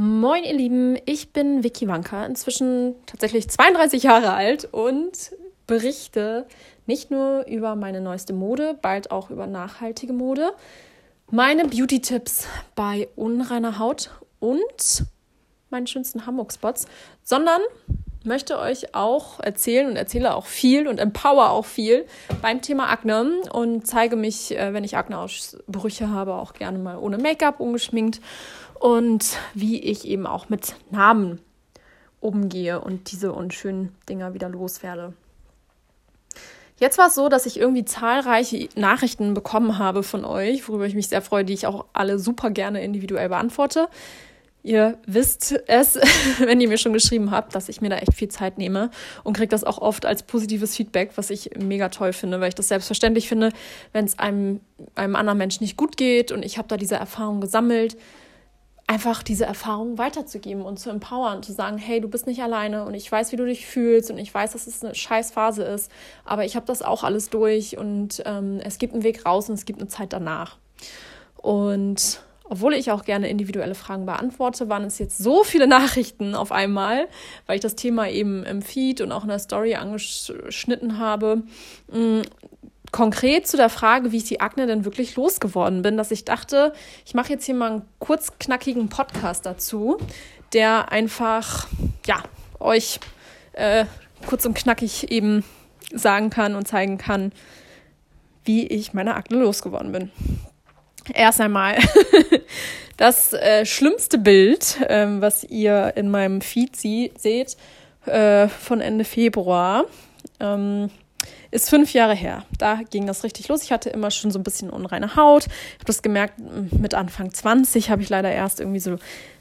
Moin ihr Lieben, ich bin Vicky Wanka, inzwischen tatsächlich 32 Jahre alt und berichte nicht nur über meine neueste Mode, bald auch über nachhaltige Mode, meine Beauty-Tipps bei unreiner Haut und meinen schönsten Hamburg-Spots, sondern möchte euch auch erzählen und erzähle auch viel und empower auch viel beim Thema Akne und zeige mich, äh, wenn ich Akneausbrüche habe, auch gerne mal ohne Make-up, ungeschminkt und wie ich eben auch mit Namen umgehe und diese unschönen Dinger wieder loswerde. Jetzt war es so, dass ich irgendwie zahlreiche Nachrichten bekommen habe von euch, worüber ich mich sehr freue, die ich auch alle super gerne individuell beantworte. Ihr wisst es, wenn ihr mir schon geschrieben habt, dass ich mir da echt viel Zeit nehme und kriege das auch oft als positives Feedback, was ich mega toll finde, weil ich das selbstverständlich finde, wenn es einem, einem anderen Menschen nicht gut geht und ich habe da diese Erfahrung gesammelt, einfach diese Erfahrung weiterzugeben und zu empowern, zu sagen, hey, du bist nicht alleine und ich weiß, wie du dich fühlst und ich weiß, dass es eine scheiß Phase ist, aber ich habe das auch alles durch und ähm, es gibt einen Weg raus und es gibt eine Zeit danach. Und obwohl ich auch gerne individuelle Fragen beantworte, waren es jetzt so viele Nachrichten auf einmal, weil ich das Thema eben im Feed und auch in der Story angeschnitten habe, mm, konkret zu der Frage, wie ich die Akne denn wirklich losgeworden bin, dass ich dachte, ich mache jetzt hier mal einen kurz knackigen Podcast dazu, der einfach, ja, euch äh, kurz und knackig eben sagen kann und zeigen kann, wie ich meine Akne losgeworden bin. Erst einmal das äh, schlimmste Bild, äh, was ihr in meinem Feed sie seht, äh, von Ende Februar. Ähm, ist fünf Jahre her. Da ging das richtig los. Ich hatte immer schon so ein bisschen unreine Haut. Ich habe das gemerkt, mit Anfang 20 habe ich leider erst irgendwie so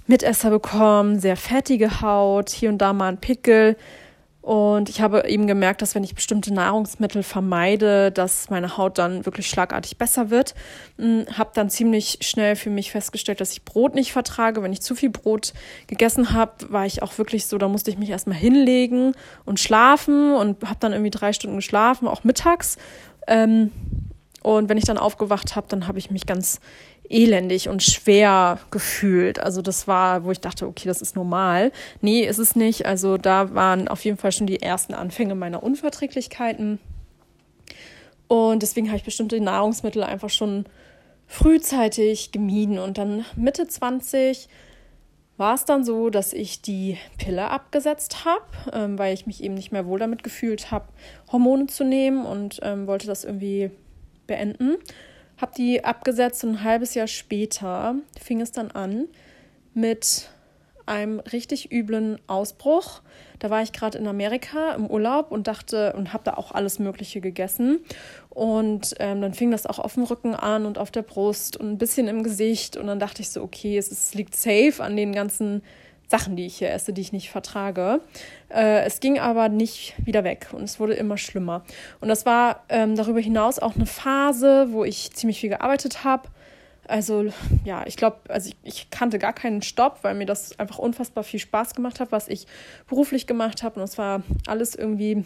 Mitesser bekommen, sehr fettige Haut, hier und da mal ein Pickel. Und ich habe eben gemerkt, dass wenn ich bestimmte Nahrungsmittel vermeide, dass meine Haut dann wirklich schlagartig besser wird. Hm, habe dann ziemlich schnell für mich festgestellt, dass ich Brot nicht vertrage. Wenn ich zu viel Brot gegessen habe, war ich auch wirklich so, da musste ich mich erstmal hinlegen und schlafen und habe dann irgendwie drei Stunden geschlafen, auch mittags. Ähm, und wenn ich dann aufgewacht habe, dann habe ich mich ganz elendig und schwer gefühlt. Also das war, wo ich dachte, okay, das ist normal. Nee, ist es nicht. Also da waren auf jeden Fall schon die ersten Anfänge meiner Unverträglichkeiten. Und deswegen habe ich bestimmte Nahrungsmittel einfach schon frühzeitig gemieden. Und dann Mitte 20 war es dann so, dass ich die Pille abgesetzt habe, ähm, weil ich mich eben nicht mehr wohl damit gefühlt habe, Hormone zu nehmen und ähm, wollte das irgendwie beenden habe die abgesetzt und ein halbes Jahr später fing es dann an mit einem richtig üblen Ausbruch. Da war ich gerade in Amerika im Urlaub und dachte und habe da auch alles Mögliche gegessen. Und ähm, dann fing das auch auf dem Rücken an und auf der Brust und ein bisschen im Gesicht. Und dann dachte ich so, okay, es, es liegt safe an den ganzen Sachen, die ich hier esse, die ich nicht vertrage. Äh, es ging aber nicht wieder weg und es wurde immer schlimmer. Und das war ähm, darüber hinaus auch eine Phase, wo ich ziemlich viel gearbeitet habe. Also ja, ich glaube, also ich, ich, kannte gar keinen Stopp, weil mir das einfach unfassbar viel Spaß gemacht hat, was ich beruflich gemacht habe. Und es war alles irgendwie,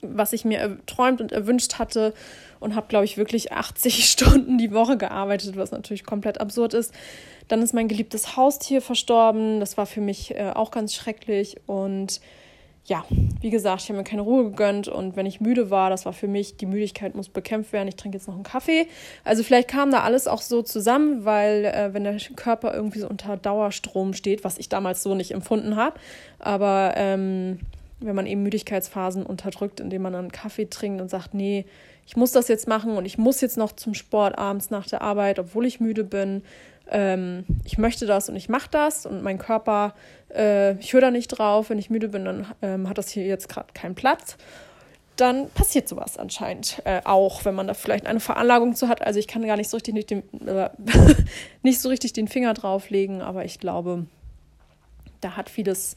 was ich mir erträumt und erwünscht hatte. Und habe, glaube ich, wirklich 80 Stunden die Woche gearbeitet, was natürlich komplett absurd ist. Dann ist mein geliebtes Haustier verstorben. Das war für mich äh, auch ganz schrecklich. Und ja, wie gesagt, ich habe mir keine Ruhe gegönnt. Und wenn ich müde war, das war für mich, die Müdigkeit muss bekämpft werden. Ich trinke jetzt noch einen Kaffee. Also vielleicht kam da alles auch so zusammen, weil äh, wenn der Körper irgendwie so unter Dauerstrom steht, was ich damals so nicht empfunden habe, aber ähm, wenn man eben Müdigkeitsphasen unterdrückt, indem man dann Kaffee trinkt und sagt, nee, ich muss das jetzt machen und ich muss jetzt noch zum Sport abends nach der Arbeit, obwohl ich müde bin ähm, ich möchte das und ich mache das und mein Körper, äh, ich höre da nicht drauf, wenn ich müde bin, dann ähm, hat das hier jetzt gerade keinen Platz. Dann passiert sowas anscheinend äh, auch, wenn man da vielleicht eine Veranlagung zu hat. Also ich kann gar nicht so richtig den, äh, nicht so richtig den Finger drauflegen, aber ich glaube, da hat vieles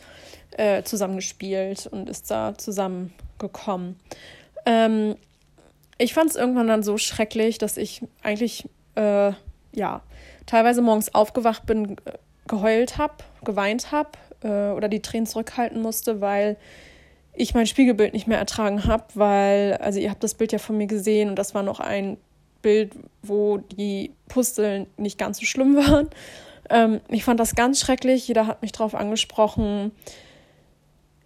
äh, zusammengespielt und ist da zusammengekommen. Ähm, ich fand es irgendwann dann so schrecklich, dass ich eigentlich äh, ja teilweise morgens aufgewacht bin, geheult habe, geweint habe äh, oder die Tränen zurückhalten musste, weil ich mein Spiegelbild nicht mehr ertragen habe, weil, also ihr habt das Bild ja von mir gesehen und das war noch ein Bild, wo die Pusteln nicht ganz so schlimm waren. Ähm, ich fand das ganz schrecklich. Jeder hat mich darauf angesprochen.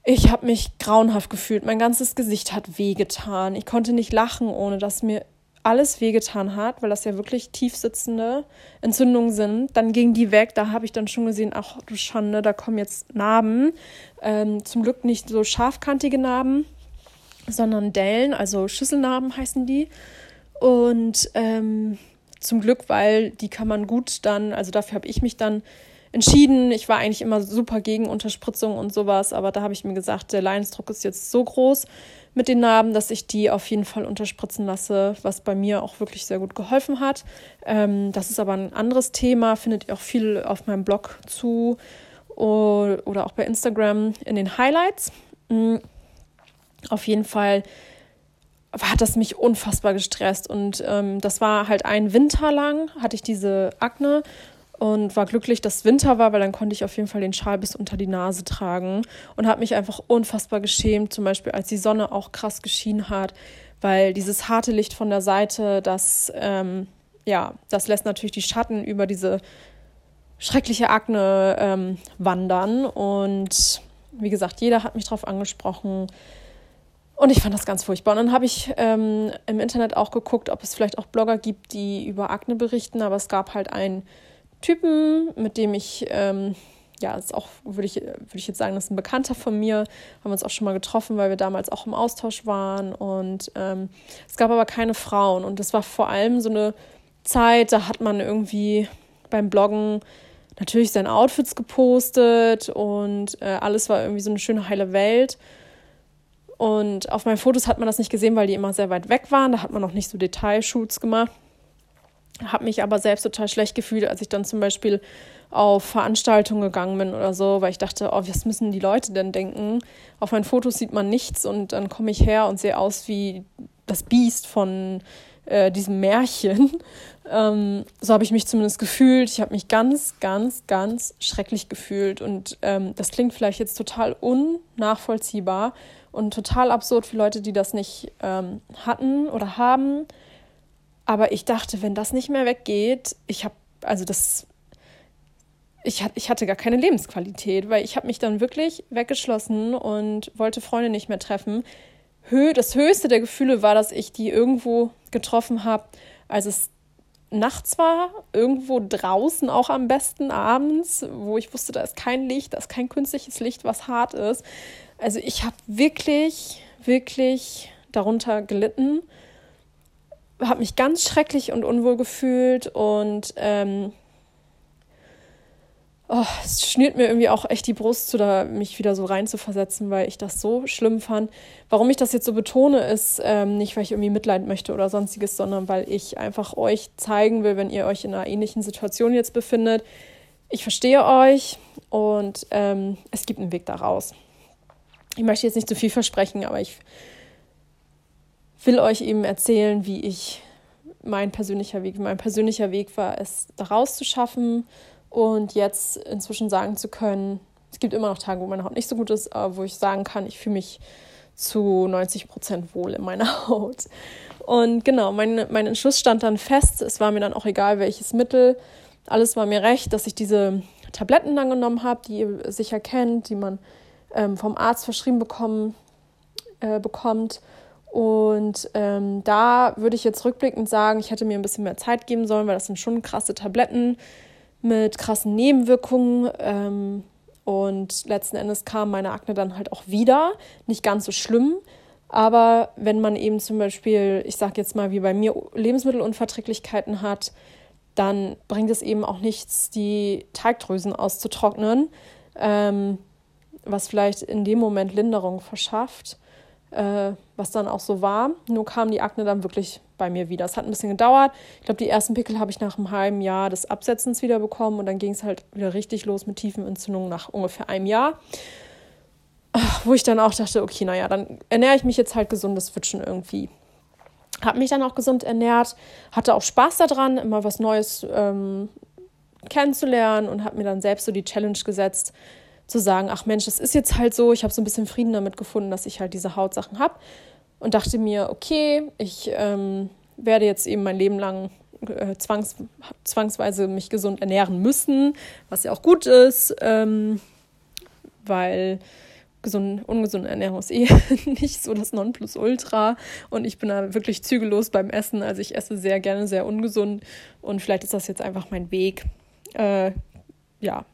Ich habe mich grauenhaft gefühlt. Mein ganzes Gesicht hat wehgetan. Ich konnte nicht lachen, ohne dass mir alles wehgetan hat, weil das ja wirklich tiefsitzende Entzündungen sind. Dann ging die weg. Da habe ich dann schon gesehen, ach du Schande, da kommen jetzt Narben. Ähm, zum Glück nicht so scharfkantige Narben, sondern Dellen, also Schüsselnarben heißen die. Und ähm, zum Glück, weil die kann man gut dann, also dafür habe ich mich dann entschieden. Ich war eigentlich immer super gegen Unterspritzung und sowas, aber da habe ich mir gesagt, der Leidensdruck ist jetzt so groß mit den Narben, dass ich die auf jeden Fall unterspritzen lasse, was bei mir auch wirklich sehr gut geholfen hat. Ähm, das ist aber ein anderes Thema, findet ihr auch viel auf meinem Blog zu oder auch bei Instagram in den Highlights. Mhm. Auf jeden Fall hat das mich unfassbar gestresst. Und ähm, das war halt ein Winter lang, hatte ich diese Akne und war glücklich, dass Winter war, weil dann konnte ich auf jeden Fall den Schal bis unter die Nase tragen und habe mich einfach unfassbar geschämt, zum Beispiel als die Sonne auch krass geschienen hat, weil dieses harte Licht von der Seite, das, ähm, ja, das lässt natürlich die Schatten über diese schreckliche Akne ähm, wandern und wie gesagt, jeder hat mich darauf angesprochen, und ich fand das ganz furchtbar. Und dann habe ich ähm, im Internet auch geguckt, ob es vielleicht auch Blogger gibt, die über Akne berichten. Aber es gab halt einen Typen, mit dem ich, ähm, ja, ist auch, würde ich, würd ich jetzt sagen, das ist ein Bekannter von mir. Haben uns auch schon mal getroffen, weil wir damals auch im Austausch waren. Und ähm, es gab aber keine Frauen. Und das war vor allem so eine Zeit, da hat man irgendwie beim Bloggen natürlich seine Outfits gepostet und äh, alles war irgendwie so eine schöne heile Welt. Und auf meinen Fotos hat man das nicht gesehen, weil die immer sehr weit weg waren. Da hat man noch nicht so Detailshoots gemacht. Habe mich aber selbst total schlecht gefühlt, als ich dann zum Beispiel auf Veranstaltungen gegangen bin oder so, weil ich dachte, oh, was müssen die Leute denn denken? Auf meinen Fotos sieht man nichts und dann komme ich her und sehe aus wie das Biest von äh, diesem Märchen. Ähm, so habe ich mich zumindest gefühlt. Ich habe mich ganz, ganz, ganz schrecklich gefühlt. Und ähm, das klingt vielleicht jetzt total unnachvollziehbar, und total absurd für Leute, die das nicht ähm, hatten oder haben. Aber ich dachte, wenn das nicht mehr weggeht, ich habe, also das, ich, ich hatte gar keine Lebensqualität, weil ich habe mich dann wirklich weggeschlossen und wollte Freunde nicht mehr treffen. das höchste der Gefühle war, dass ich die irgendwo getroffen habe, als es nachts war, irgendwo draußen auch am besten abends, wo ich wusste, da ist kein Licht, da ist kein künstliches Licht, was hart ist. Also ich habe wirklich, wirklich darunter gelitten, habe mich ganz schrecklich und unwohl gefühlt und ähm, oh, es schnürt mir irgendwie auch echt die Brust, da mich wieder so reinzuversetzen, weil ich das so schlimm fand. Warum ich das jetzt so betone, ist ähm, nicht, weil ich irgendwie Mitleid möchte oder sonstiges, sondern weil ich einfach euch zeigen will, wenn ihr euch in einer ähnlichen Situation jetzt befindet. Ich verstehe euch und ähm, es gibt einen Weg daraus ich möchte jetzt nicht zu viel versprechen, aber ich will euch eben erzählen, wie ich mein persönlicher Weg, mein persönlicher Weg war, es daraus zu schaffen und jetzt inzwischen sagen zu können, es gibt immer noch Tage, wo meine Haut nicht so gut ist, aber wo ich sagen kann, ich fühle mich zu 90 Prozent wohl in meiner Haut. Und genau, mein, mein Entschluss stand dann fest. Es war mir dann auch egal, welches Mittel. Alles war mir recht, dass ich diese Tabletten dann genommen habe, die ihr sicher kennt, die man ähm, vom Arzt verschrieben bekommen, äh, bekommt. Und ähm, da würde ich jetzt rückblickend sagen, ich hätte mir ein bisschen mehr Zeit geben sollen, weil das sind schon krasse Tabletten mit krassen Nebenwirkungen. Ähm, und letzten Endes kam meine Akne dann halt auch wieder. Nicht ganz so schlimm. Aber wenn man eben zum Beispiel, ich sage jetzt mal wie bei mir, Lebensmittelunverträglichkeiten hat, dann bringt es eben auch nichts, die Teigdrüsen auszutrocknen. Ähm, was vielleicht in dem Moment Linderung verschafft, äh, was dann auch so war. Nur kam die Akne dann wirklich bei mir wieder. Es hat ein bisschen gedauert. Ich glaube, die ersten Pickel habe ich nach einem halben Jahr des Absetzens wieder bekommen und dann ging es halt wieder richtig los mit tiefen Entzündungen nach ungefähr einem Jahr. Wo ich dann auch dachte, okay, naja, dann ernähre ich mich jetzt halt gesund, das wird schon irgendwie. Habe mich dann auch gesund ernährt, hatte auch Spaß daran, immer was Neues ähm, kennenzulernen und habe mir dann selbst so die Challenge gesetzt, zu sagen, ach Mensch, das ist jetzt halt so, ich habe so ein bisschen Frieden damit gefunden, dass ich halt diese Hautsachen habe und dachte mir, okay, ich ähm, werde jetzt eben mein Leben lang äh, zwangs, zwangsweise mich gesund ernähren müssen, was ja auch gut ist, ähm, weil gesund, ungesunde Ernährung ist eh nicht so das Nonplusultra. Und ich bin da wirklich zügellos beim Essen. Also ich esse sehr gerne sehr ungesund. Und vielleicht ist das jetzt einfach mein Weg, äh, ja,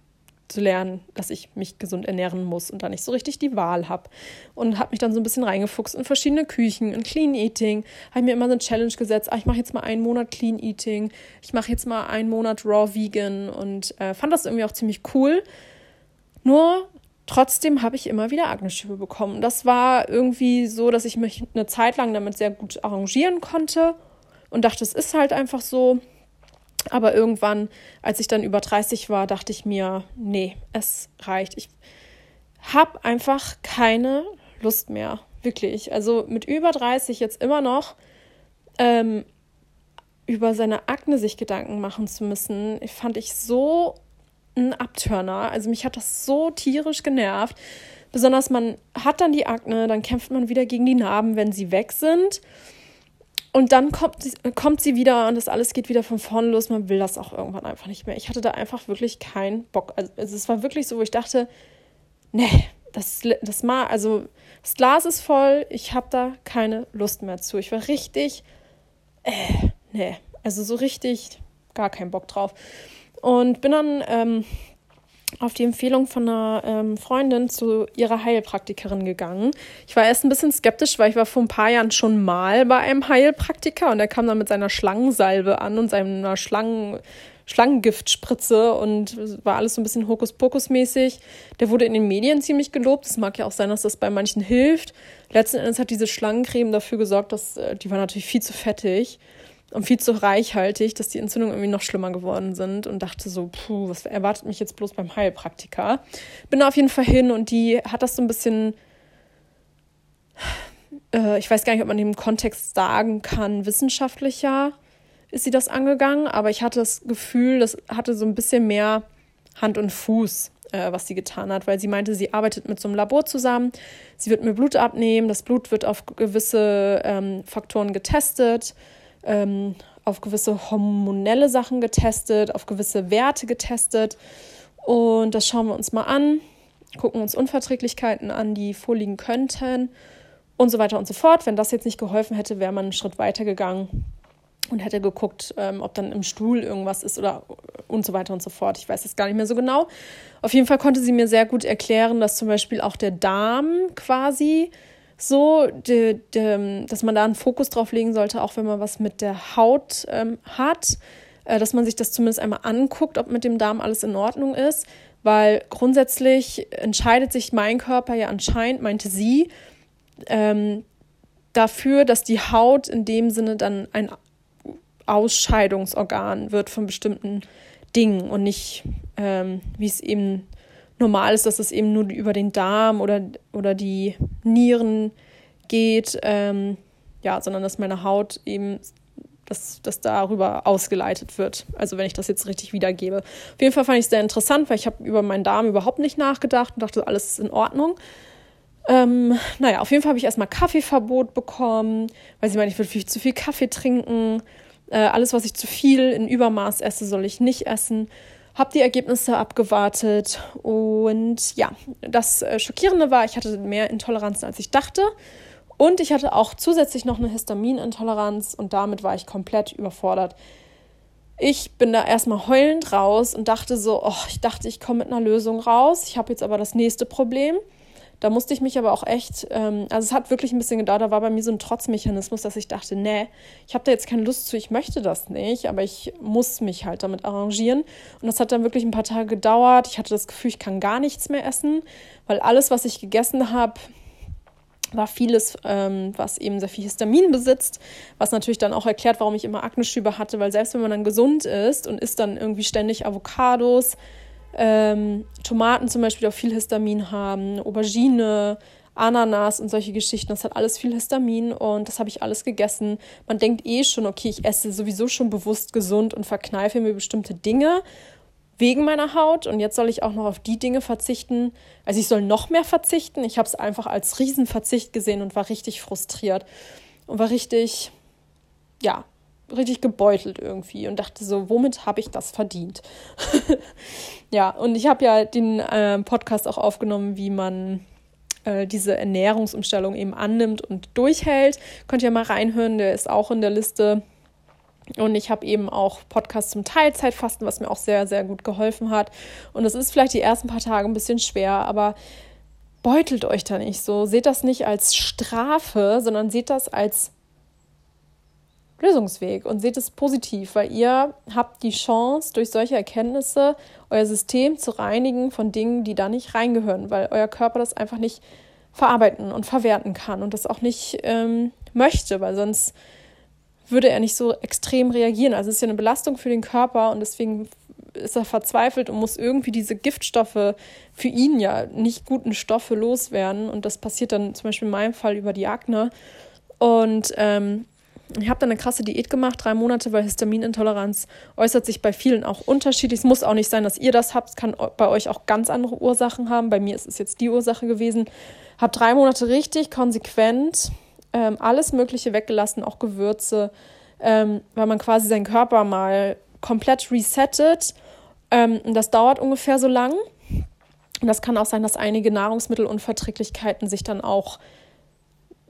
zu lernen, dass ich mich gesund ernähren muss und da nicht so richtig die Wahl habe. Und habe mich dann so ein bisschen reingefuchst in verschiedene Küchen, in Clean Eating. Habe mir immer so eine Challenge gesetzt, ah, ich mache jetzt mal einen Monat Clean Eating, ich mache jetzt mal einen Monat Raw Vegan und äh, fand das irgendwie auch ziemlich cool. Nur trotzdem habe ich immer wieder Akneschübe bekommen. Das war irgendwie so, dass ich mich eine Zeit lang damit sehr gut arrangieren konnte und dachte, es ist halt einfach so. Aber irgendwann, als ich dann über 30 war, dachte ich mir, nee, es reicht. Ich habe einfach keine Lust mehr. Wirklich. Also mit über 30 jetzt immer noch ähm, über seine Akne sich Gedanken machen zu müssen, fand ich so ein Abturner. Also mich hat das so tierisch genervt. Besonders man hat dann die Akne, dann kämpft man wieder gegen die Narben, wenn sie weg sind. Und dann kommt, kommt sie wieder und das alles geht wieder von vorne los. Man will das auch irgendwann einfach nicht mehr. Ich hatte da einfach wirklich keinen Bock. Also, also es war wirklich so, wo ich dachte, nee, das, das mal, also das Glas ist voll, ich habe da keine Lust mehr zu. Ich war richtig, äh, nee, also so richtig gar keinen Bock drauf. Und bin dann ähm, auf die Empfehlung von einer ähm, Freundin zu ihrer Heilpraktikerin gegangen. Ich war erst ein bisschen skeptisch, weil ich war vor ein paar Jahren schon mal bei einem Heilpraktiker und der kam dann mit seiner Schlangensalbe an und seiner Schlangen, Schlangengiftspritze und war alles so ein bisschen Hokuspokus-mäßig. Der wurde in den Medien ziemlich gelobt. Es mag ja auch sein, dass das bei manchen hilft. Letzten Endes hat diese Schlangencreme dafür gesorgt, dass äh, die war natürlich viel zu fettig und viel zu reichhaltig, dass die Entzündungen irgendwie noch schlimmer geworden sind und dachte so, puh, was erwartet mich jetzt bloß beim Heilpraktiker? Bin da auf jeden Fall hin und die hat das so ein bisschen, äh, ich weiß gar nicht, ob man im Kontext sagen kann, wissenschaftlicher ist sie das angegangen, aber ich hatte das Gefühl, das hatte so ein bisschen mehr Hand und Fuß, äh, was sie getan hat, weil sie meinte, sie arbeitet mit so einem Labor zusammen, sie wird mir Blut abnehmen, das Blut wird auf gewisse ähm, Faktoren getestet ähm, auf gewisse hormonelle Sachen getestet, auf gewisse Werte getestet. Und das schauen wir uns mal an, gucken uns Unverträglichkeiten an, die vorliegen könnten und so weiter und so fort. Wenn das jetzt nicht geholfen hätte, wäre man einen Schritt weiter gegangen und hätte geguckt, ähm, ob dann im Stuhl irgendwas ist oder und so weiter und so fort. Ich weiß es gar nicht mehr so genau. Auf jeden Fall konnte sie mir sehr gut erklären, dass zum Beispiel auch der Darm quasi so, de, de, dass man da einen Fokus drauf legen sollte, auch wenn man was mit der Haut ähm, hat, äh, dass man sich das zumindest einmal anguckt, ob mit dem Darm alles in Ordnung ist, weil grundsätzlich entscheidet sich mein Körper ja anscheinend, meinte sie, ähm, dafür, dass die Haut in dem Sinne dann ein Ausscheidungsorgan wird von bestimmten Dingen und nicht, ähm, wie es eben normal ist, dass es eben nur über den Darm oder, oder die Nieren geht, ähm, ja, sondern dass meine Haut eben, dass das darüber ausgeleitet wird. Also wenn ich das jetzt richtig wiedergebe. Auf jeden Fall fand ich es sehr interessant, weil ich habe über meinen Darm überhaupt nicht nachgedacht und dachte, alles ist in Ordnung. Ähm, naja, auf jeden Fall habe ich erstmal Kaffeeverbot bekommen, weil sie meinen, ich würde viel zu viel Kaffee trinken. Äh, alles, was ich zu viel in Übermaß esse, soll ich nicht essen habe die Ergebnisse abgewartet und ja, das äh, Schockierende war, ich hatte mehr Intoleranzen, als ich dachte. Und ich hatte auch zusätzlich noch eine Histaminintoleranz und damit war ich komplett überfordert. Ich bin da erstmal heulend raus und dachte so, oh, ich dachte, ich komme mit einer Lösung raus. Ich habe jetzt aber das nächste Problem. Da musste ich mich aber auch echt, ähm, also es hat wirklich ein bisschen gedauert, da war bei mir so ein Trotzmechanismus, dass ich dachte, nee, ich habe da jetzt keine Lust zu, ich möchte das nicht, aber ich muss mich halt damit arrangieren. Und das hat dann wirklich ein paar Tage gedauert. Ich hatte das Gefühl, ich kann gar nichts mehr essen, weil alles, was ich gegessen habe, war vieles, ähm, was eben sehr viel Histamin besitzt, was natürlich dann auch erklärt, warum ich immer Akneschübe hatte, weil selbst wenn man dann gesund ist und isst dann irgendwie ständig Avocados, ähm, Tomaten zum Beispiel auch viel Histamin haben, Aubergine, Ananas und solche Geschichten. Das hat alles viel Histamin und das habe ich alles gegessen. Man denkt eh schon, okay, ich esse sowieso schon bewusst gesund und verkneife mir bestimmte Dinge wegen meiner Haut und jetzt soll ich auch noch auf die Dinge verzichten. Also ich soll noch mehr verzichten. Ich habe es einfach als Riesenverzicht gesehen und war richtig frustriert und war richtig, ja, richtig gebeutelt irgendwie und dachte so, womit habe ich das verdient? ja, und ich habe ja den äh, Podcast auch aufgenommen, wie man äh, diese Ernährungsumstellung eben annimmt und durchhält. Könnt ihr mal reinhören, der ist auch in der Liste. Und ich habe eben auch Podcasts zum Teilzeitfasten, was mir auch sehr, sehr gut geholfen hat. Und es ist vielleicht die ersten paar Tage ein bisschen schwer, aber beutelt euch da nicht so. Seht das nicht als Strafe, sondern seht das als Lösungsweg und seht es positiv, weil ihr habt die Chance, durch solche Erkenntnisse euer System zu reinigen von Dingen, die da nicht reingehören, weil euer Körper das einfach nicht verarbeiten und verwerten kann und das auch nicht ähm, möchte, weil sonst würde er nicht so extrem reagieren. Also es ist ja eine Belastung für den Körper und deswegen ist er verzweifelt und muss irgendwie diese Giftstoffe für ihn ja nicht guten Stoffe loswerden. Und das passiert dann zum Beispiel in meinem Fall über die Akne. Und ähm, ich habe dann eine krasse Diät gemacht, drei Monate, weil Histaminintoleranz äußert sich bei vielen auch unterschiedlich. Es muss auch nicht sein, dass ihr das habt. Es kann bei euch auch ganz andere Ursachen haben. Bei mir ist es jetzt die Ursache gewesen. Habe drei Monate richtig konsequent ähm, alles Mögliche weggelassen, auch Gewürze, ähm, weil man quasi seinen Körper mal komplett resettet. Ähm, das dauert ungefähr so lang. Und das kann auch sein, dass einige Nahrungsmittelunverträglichkeiten sich dann auch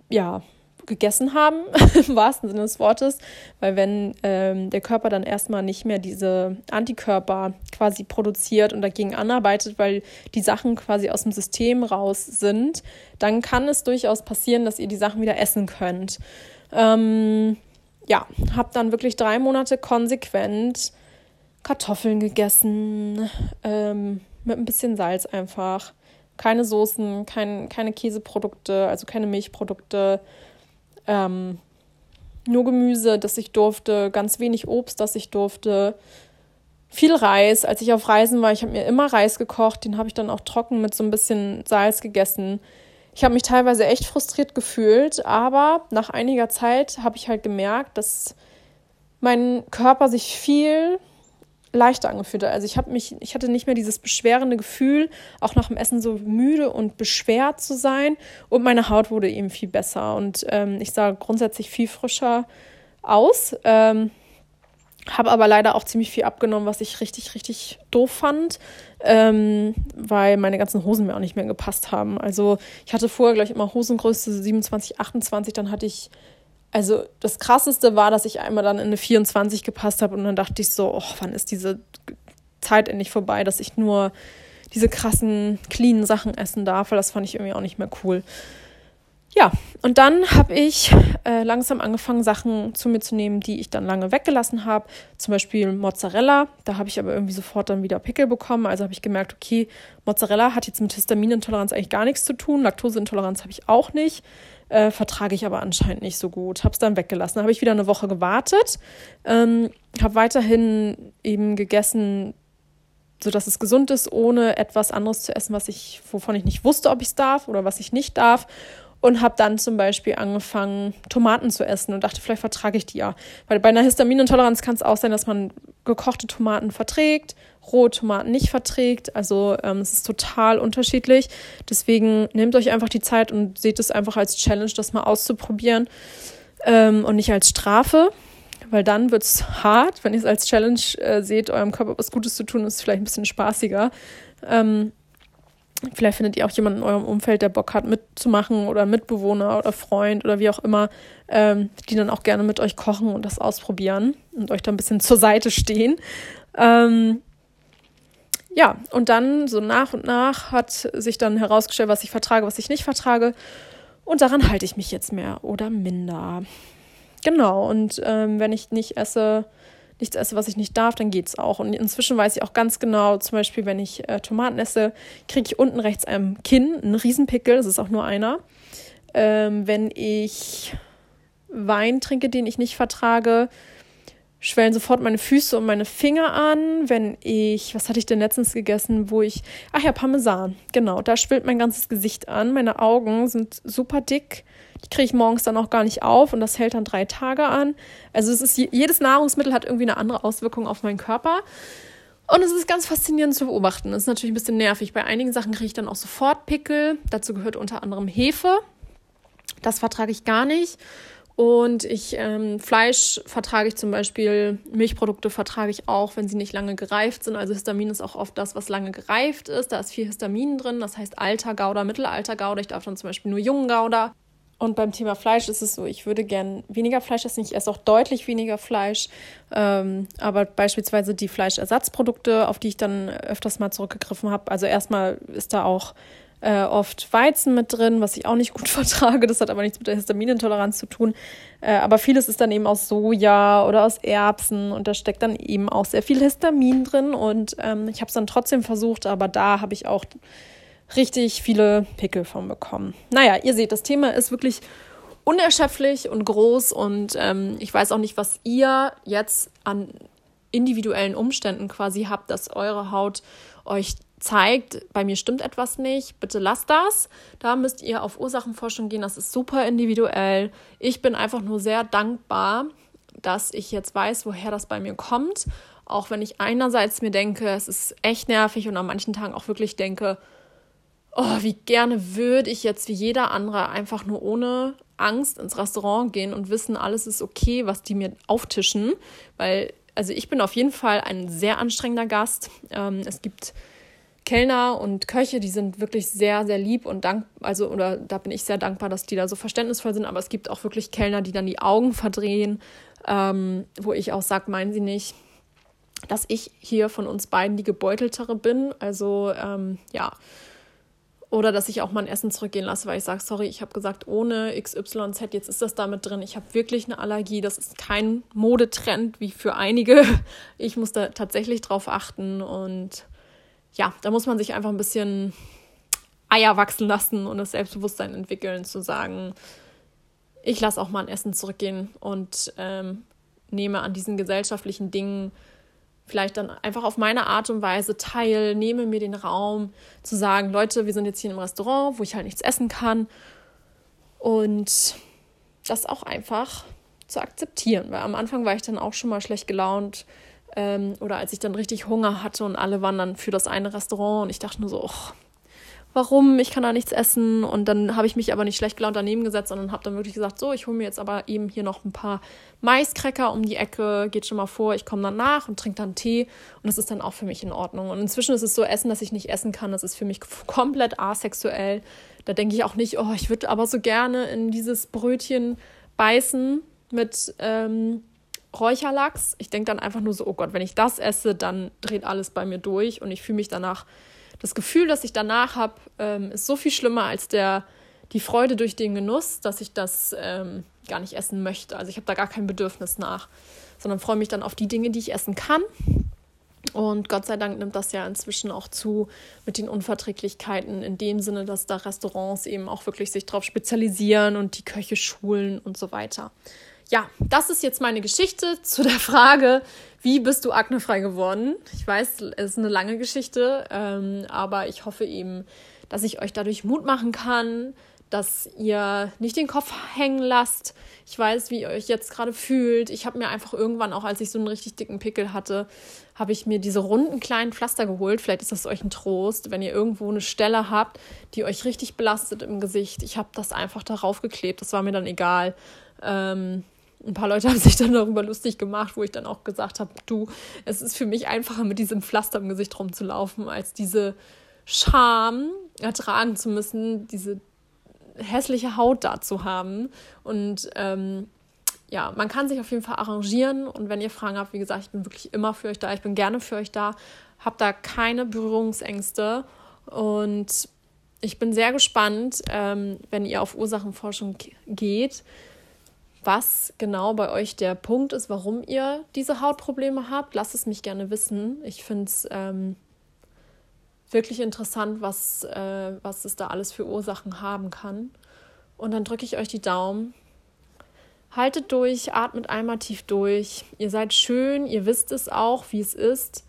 ja, gegessen haben, im wahrsten Sinne des Wortes, weil wenn ähm, der Körper dann erstmal nicht mehr diese Antikörper quasi produziert und dagegen anarbeitet, weil die Sachen quasi aus dem System raus sind, dann kann es durchaus passieren, dass ihr die Sachen wieder essen könnt. Ähm, ja, habe dann wirklich drei Monate konsequent Kartoffeln gegessen, ähm, mit ein bisschen Salz einfach. Keine Soßen, kein, keine Käseprodukte, also keine Milchprodukte, ähm, nur Gemüse, das ich durfte, ganz wenig Obst, das ich durfte, viel Reis. Als ich auf Reisen war, ich habe mir immer Reis gekocht, den habe ich dann auch trocken mit so ein bisschen Salz gegessen. Ich habe mich teilweise echt frustriert gefühlt, aber nach einiger Zeit habe ich halt gemerkt, dass mein Körper sich viel leichter angefühlt. Also ich habe mich, ich hatte nicht mehr dieses beschwerende Gefühl, auch nach dem Essen so müde und beschwert zu sein. Und meine Haut wurde eben viel besser und ähm, ich sah grundsätzlich viel frischer aus. Ähm, habe aber leider auch ziemlich viel abgenommen, was ich richtig, richtig doof fand, ähm, weil meine ganzen Hosen mir auch nicht mehr gepasst haben. Also ich hatte vorher gleich immer Hosengröße 27, 28, dann hatte ich also das Krasseste war, dass ich einmal dann in eine 24 gepasst habe und dann dachte ich so, oh, wann ist diese Zeit endlich vorbei, dass ich nur diese krassen, cleanen Sachen essen darf, weil das fand ich irgendwie auch nicht mehr cool. Ja, und dann habe ich äh, langsam angefangen, Sachen zu mir zu nehmen, die ich dann lange weggelassen habe. Zum Beispiel Mozzarella. Da habe ich aber irgendwie sofort dann wieder Pickel bekommen. Also habe ich gemerkt, okay, Mozzarella hat jetzt mit Histaminintoleranz eigentlich gar nichts zu tun. Laktoseintoleranz habe ich auch nicht. Äh, vertrage ich aber anscheinend nicht so gut. Habe es dann weggelassen. Habe ich wieder eine Woche gewartet. Ähm, habe weiterhin eben gegessen, sodass es gesund ist, ohne etwas anderes zu essen, was ich, wovon ich nicht wusste, ob ich es darf oder was ich nicht darf und habe dann zum Beispiel angefangen, Tomaten zu essen und dachte, vielleicht vertrage ich die ja. Weil bei einer Histaminintoleranz kann es auch sein, dass man gekochte Tomaten verträgt, rohe Tomaten nicht verträgt. Also ähm, es ist total unterschiedlich. Deswegen nehmt euch einfach die Zeit und seht es einfach als Challenge, das mal auszuprobieren ähm, und nicht als Strafe. Weil dann wird es hart, wenn ihr es als Challenge äh, seht, eurem Körper was Gutes zu tun, ist vielleicht ein bisschen spaßiger. Ähm, Vielleicht findet ihr auch jemanden in eurem Umfeld, der Bock hat, mitzumachen oder Mitbewohner oder Freund oder wie auch immer, ähm, die dann auch gerne mit euch kochen und das ausprobieren und euch da ein bisschen zur Seite stehen. Ähm, ja, und dann so nach und nach hat sich dann herausgestellt, was ich vertrage, was ich nicht vertrage. Und daran halte ich mich jetzt mehr oder minder. Genau, und ähm, wenn ich nicht esse, nichts esse, was ich nicht darf, dann geht es auch. Und inzwischen weiß ich auch ganz genau, zum Beispiel, wenn ich äh, Tomaten esse, kriege ich unten rechts am Kinn einen Riesenpickel, das ist auch nur einer. Ähm, wenn ich Wein trinke, den ich nicht vertrage, schwellen sofort meine Füße und meine Finger an. Wenn ich, was hatte ich denn letztens gegessen, wo ich, ach ja, Parmesan, genau, da schwillt mein ganzes Gesicht an. Meine Augen sind super dick. Die kriege ich morgens dann auch gar nicht auf und das hält dann drei Tage an. Also es ist, jedes Nahrungsmittel hat irgendwie eine andere Auswirkung auf meinen Körper. Und es ist ganz faszinierend zu beobachten. Es ist natürlich ein bisschen nervig. Bei einigen Sachen kriege ich dann auch sofort Pickel. Dazu gehört unter anderem Hefe. Das vertrage ich gar nicht. Und ich ähm, Fleisch vertrage ich zum Beispiel, Milchprodukte vertrage ich auch, wenn sie nicht lange gereift sind. Also Histamin ist auch oft das, was lange gereift ist. Da ist viel Histamin drin, das heißt alter Gouda, mittelalter Gouda. Ich darf dann zum Beispiel nur jungen Gouda. Und beim Thema Fleisch ist es so, ich würde gern weniger Fleisch essen. Ich esse auch deutlich weniger Fleisch. Ähm, aber beispielsweise die Fleischersatzprodukte, auf die ich dann öfters mal zurückgegriffen habe. Also erstmal ist da auch äh, oft Weizen mit drin, was ich auch nicht gut vertrage. Das hat aber nichts mit der Histaminintoleranz zu tun. Äh, aber vieles ist dann eben aus Soja oder aus Erbsen und da steckt dann eben auch sehr viel Histamin drin. Und ähm, ich habe es dann trotzdem versucht, aber da habe ich auch richtig viele Pickel von bekommen. Naja, ihr seht, das Thema ist wirklich unerschöpflich und groß und ähm, ich weiß auch nicht, was ihr jetzt an individuellen Umständen quasi habt, dass eure Haut euch zeigt, bei mir stimmt etwas nicht, bitte lasst das. Da müsst ihr auf Ursachenforschung gehen, das ist super individuell. Ich bin einfach nur sehr dankbar, dass ich jetzt weiß, woher das bei mir kommt. Auch wenn ich einerseits mir denke, es ist echt nervig und an manchen Tagen auch wirklich denke, oh, wie gerne würde ich jetzt wie jeder andere einfach nur ohne Angst ins Restaurant gehen und wissen, alles ist okay, was die mir auftischen. Weil, also ich bin auf jeden Fall ein sehr anstrengender Gast. Ähm, es gibt Kellner und Köche, die sind wirklich sehr, sehr lieb und dankbar, also, oder da bin ich sehr dankbar, dass die da so verständnisvoll sind, aber es gibt auch wirklich Kellner, die dann die Augen verdrehen, ähm, wo ich auch sage, meinen sie nicht, dass ich hier von uns beiden die gebeuteltere bin. Also, ähm, ja, oder dass ich auch mal ein Essen zurückgehen lasse, weil ich sage, sorry, ich habe gesagt, ohne XYZ, jetzt ist das damit drin. Ich habe wirklich eine Allergie. Das ist kein Modetrend wie für einige. Ich muss da tatsächlich drauf achten. Und ja, da muss man sich einfach ein bisschen Eier wachsen lassen und das Selbstbewusstsein entwickeln, zu sagen, ich lasse auch mal ein Essen zurückgehen und ähm, nehme an diesen gesellschaftlichen Dingen vielleicht dann einfach auf meine Art und Weise teil, nehme mir den Raum zu sagen, Leute, wir sind jetzt hier im Restaurant, wo ich halt nichts essen kann. Und das auch einfach zu akzeptieren, weil am Anfang war ich dann auch schon mal schlecht gelaunt ähm, oder als ich dann richtig Hunger hatte und alle waren dann für das eine Restaurant und ich dachte nur so, oh, warum, ich kann da nichts essen. Und dann habe ich mich aber nicht schlecht gelaunt daneben gesetzt, sondern habe dann wirklich gesagt, so, ich hole mir jetzt aber eben hier noch ein paar Maiskräcker um die Ecke, geht schon mal vor, ich komme dann nach und trinke dann Tee und das ist dann auch für mich in Ordnung. Und inzwischen ist es so, Essen, dass ich nicht essen kann, das ist für mich komplett asexuell. Da denke ich auch nicht, oh, ich würde aber so gerne in dieses Brötchen beißen mit ähm, Räucherlachs. Ich denke dann einfach nur so, oh Gott, wenn ich das esse, dann dreht alles bei mir durch und ich fühle mich danach das Gefühl, das ich danach habe, ähm, ist so viel schlimmer als der, die Freude durch den Genuss, dass ich das ähm, gar nicht essen möchte. Also ich habe da gar kein Bedürfnis nach, sondern freue mich dann auf die Dinge, die ich essen kann. Und Gott sei Dank nimmt das ja inzwischen auch zu mit den Unverträglichkeiten, in dem Sinne, dass da Restaurants eben auch wirklich sich darauf spezialisieren und die Köche schulen und so weiter ja, das ist jetzt meine Geschichte zu der Frage, wie bist du aknefrei geworden? Ich weiß, es ist eine lange Geschichte, ähm, aber ich hoffe eben, dass ich euch dadurch Mut machen kann, dass ihr nicht den Kopf hängen lasst. Ich weiß, wie ihr euch jetzt gerade fühlt. Ich habe mir einfach irgendwann, auch als ich so einen richtig dicken Pickel hatte, habe ich mir diese runden kleinen Pflaster geholt. Vielleicht ist das euch ein Trost, wenn ihr irgendwo eine Stelle habt, die euch richtig belastet im Gesicht. Ich habe das einfach darauf geklebt. Das war mir dann egal. Ähm, ein paar Leute haben sich dann darüber lustig gemacht, wo ich dann auch gesagt habe, du, es ist für mich einfacher, mit diesem Pflaster im Gesicht rumzulaufen, als diese Scham ertragen zu müssen, diese hässliche Haut da zu haben. Und ähm, ja, man kann sich auf jeden Fall arrangieren. Und wenn ihr Fragen habt, wie gesagt, ich bin wirklich immer für euch da. Ich bin gerne für euch da. Habt da keine Berührungsängste. Und ich bin sehr gespannt, ähm, wenn ihr auf Ursachenforschung geht, was genau bei euch der Punkt ist, warum ihr diese Hautprobleme habt. Lasst es mich gerne wissen. Ich finde es ähm, wirklich interessant, was, äh, was es da alles für Ursachen haben kann. Und dann drücke ich euch die Daumen. Haltet durch, atmet einmal tief durch. Ihr seid schön, ihr wisst es auch, wie es ist,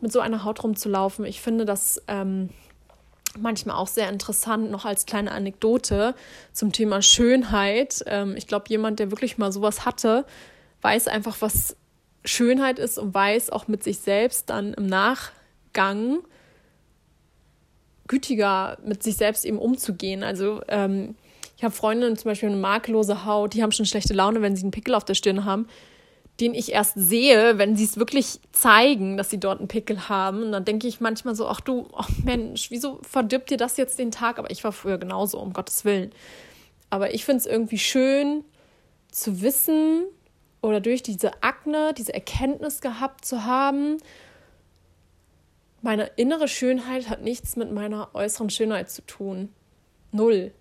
mit so einer Haut rumzulaufen. Ich finde, dass ähm, manchmal auch sehr interessant, noch als kleine Anekdote zum Thema Schönheit. Ähm, ich glaube, jemand, der wirklich mal sowas hatte, weiß einfach, was Schönheit ist und weiß auch mit sich selbst dann im Nachgang gütiger mit sich selbst eben umzugehen. Also ähm, Ich habe Freundinnen zum Beispiel eine makellose Haut, die haben schon schlechte Laune, wenn sie einen Pickel auf der Stirn haben, den ich erst sehe, wenn sie es wirklich zeigen, dass sie dort einen Pickel haben. Und dann denke ich manchmal so, ach du, ach Mensch, wieso verdirbt dir das jetzt den Tag? Aber ich war früher genauso, um Gottes Willen. Aber ich finde es irgendwie schön zu wissen oder durch diese Akne, diese Erkenntnis gehabt zu haben, meine innere Schönheit hat nichts mit meiner äußeren Schönheit zu tun. Null.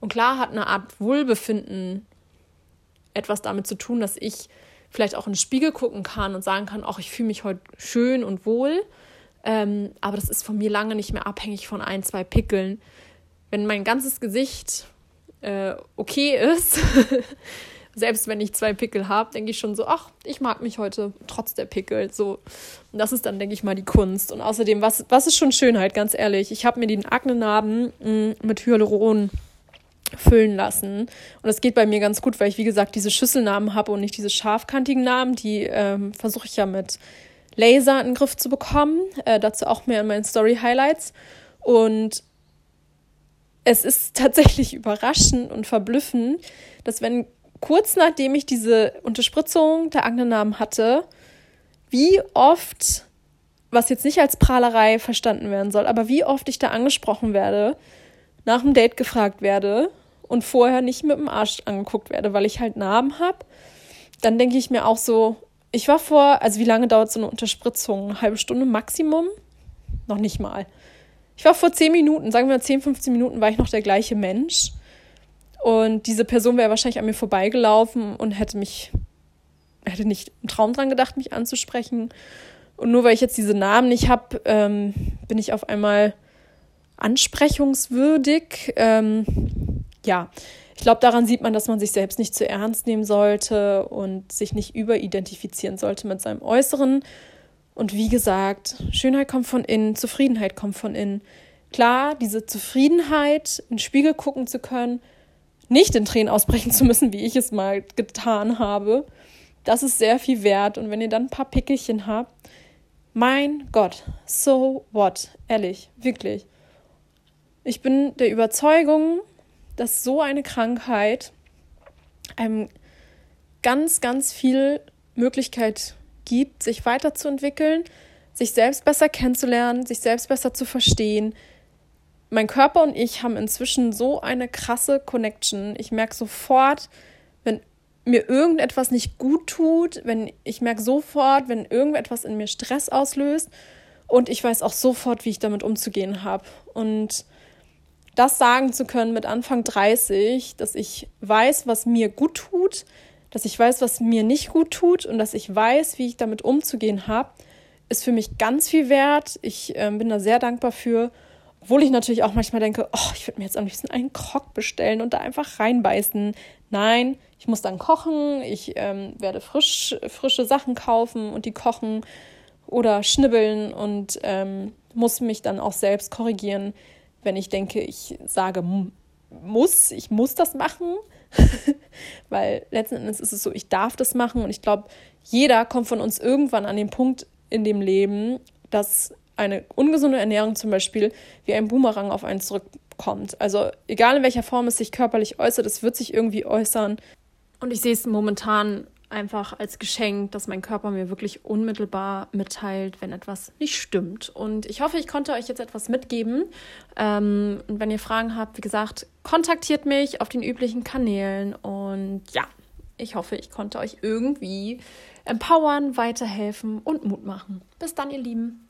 Und klar hat eine Art Wohlbefinden etwas damit zu tun, dass ich vielleicht auch in den Spiegel gucken kann und sagen kann, ach, ich fühle mich heute schön und wohl. Ähm, aber das ist von mir lange nicht mehr abhängig von ein, zwei Pickeln. Wenn mein ganzes Gesicht äh, okay ist, selbst wenn ich zwei Pickel habe, denke ich schon so, ach, ich mag mich heute trotz der Pickel. So, und das ist dann, denke ich mal, die Kunst. Und außerdem, was, was ist schon Schönheit, ganz ehrlich? Ich habe mir den Aknenarben mm, mit Hyaluron füllen lassen. Und das geht bei mir ganz gut, weil ich, wie gesagt, diese Schüsselnamen habe und nicht diese scharfkantigen Namen. Die ähm, versuche ich ja mit Laser in den Griff zu bekommen. Äh, dazu auch mehr in meinen Story-Highlights. Und es ist tatsächlich überraschend und verblüffend, dass wenn kurz nachdem ich diese Unterspritzung der Aknenamen hatte, wie oft, was jetzt nicht als Prahlerei verstanden werden soll, aber wie oft ich da angesprochen werde, nach dem Date gefragt werde und vorher nicht mit dem Arsch angeguckt werde, weil ich halt Narben habe, dann denke ich mir auch so, ich war vor, also wie lange dauert so eine Unterspritzung? Eine halbe Stunde Maximum? Noch nicht mal. Ich war vor zehn Minuten, sagen wir 10, 15 Minuten, war ich noch der gleiche Mensch. Und diese Person wäre wahrscheinlich an mir vorbeigelaufen und hätte mich, hätte nicht im Traum dran gedacht, mich anzusprechen. Und nur weil ich jetzt diese Namen nicht habe, ähm, bin ich auf einmal ansprechungswürdig. Ähm, ja, ich glaube, daran sieht man, dass man sich selbst nicht zu ernst nehmen sollte und sich nicht überidentifizieren sollte mit seinem Äußeren. Und wie gesagt, Schönheit kommt von innen, Zufriedenheit kommt von innen. Klar, diese Zufriedenheit, in den Spiegel gucken zu können, nicht in Tränen ausbrechen zu müssen, wie ich es mal getan habe. Das ist sehr viel wert. Und wenn ihr dann ein paar Pickelchen habt, mein Gott, so what? Ehrlich, wirklich. Ich bin der Überzeugung, dass so eine Krankheit einem ganz, ganz viel Möglichkeit gibt, sich weiterzuentwickeln, sich selbst besser kennenzulernen, sich selbst besser zu verstehen, mein Körper und ich haben inzwischen so eine krasse Connection. Ich merke sofort, wenn mir irgendetwas nicht gut tut, wenn ich merke sofort, wenn irgendetwas in mir Stress auslöst und ich weiß auch sofort, wie ich damit umzugehen habe. Und das sagen zu können mit Anfang 30, dass ich weiß, was mir gut tut, dass ich weiß, was mir nicht gut tut und dass ich weiß, wie ich damit umzugehen habe, ist für mich ganz viel wert. Ich äh, bin da sehr dankbar für. Obwohl ich natürlich auch manchmal denke, oh, ich würde mir jetzt am liebsten einen Krog bestellen und da einfach reinbeißen. Nein, ich muss dann kochen, ich ähm, werde frisch, frische Sachen kaufen und die kochen oder schnibbeln und ähm, muss mich dann auch selbst korrigieren, wenn ich denke, ich sage muss, ich muss das machen. Weil letzten Endes ist es so, ich darf das machen und ich glaube, jeder kommt von uns irgendwann an den Punkt in dem Leben, dass eine ungesunde Ernährung zum Beispiel wie ein Boomerang auf einen zurückkommt. Also egal in welcher Form es sich körperlich äußert, es wird sich irgendwie äußern. Und ich sehe es momentan einfach als Geschenk, dass mein Körper mir wirklich unmittelbar mitteilt, wenn etwas nicht stimmt. Und ich hoffe, ich konnte euch jetzt etwas mitgeben. Ähm, und wenn ihr Fragen habt, wie gesagt, kontaktiert mich auf den üblichen Kanälen. Und ja, ich hoffe, ich konnte euch irgendwie empowern, weiterhelfen und Mut machen. Bis dann, ihr Lieben.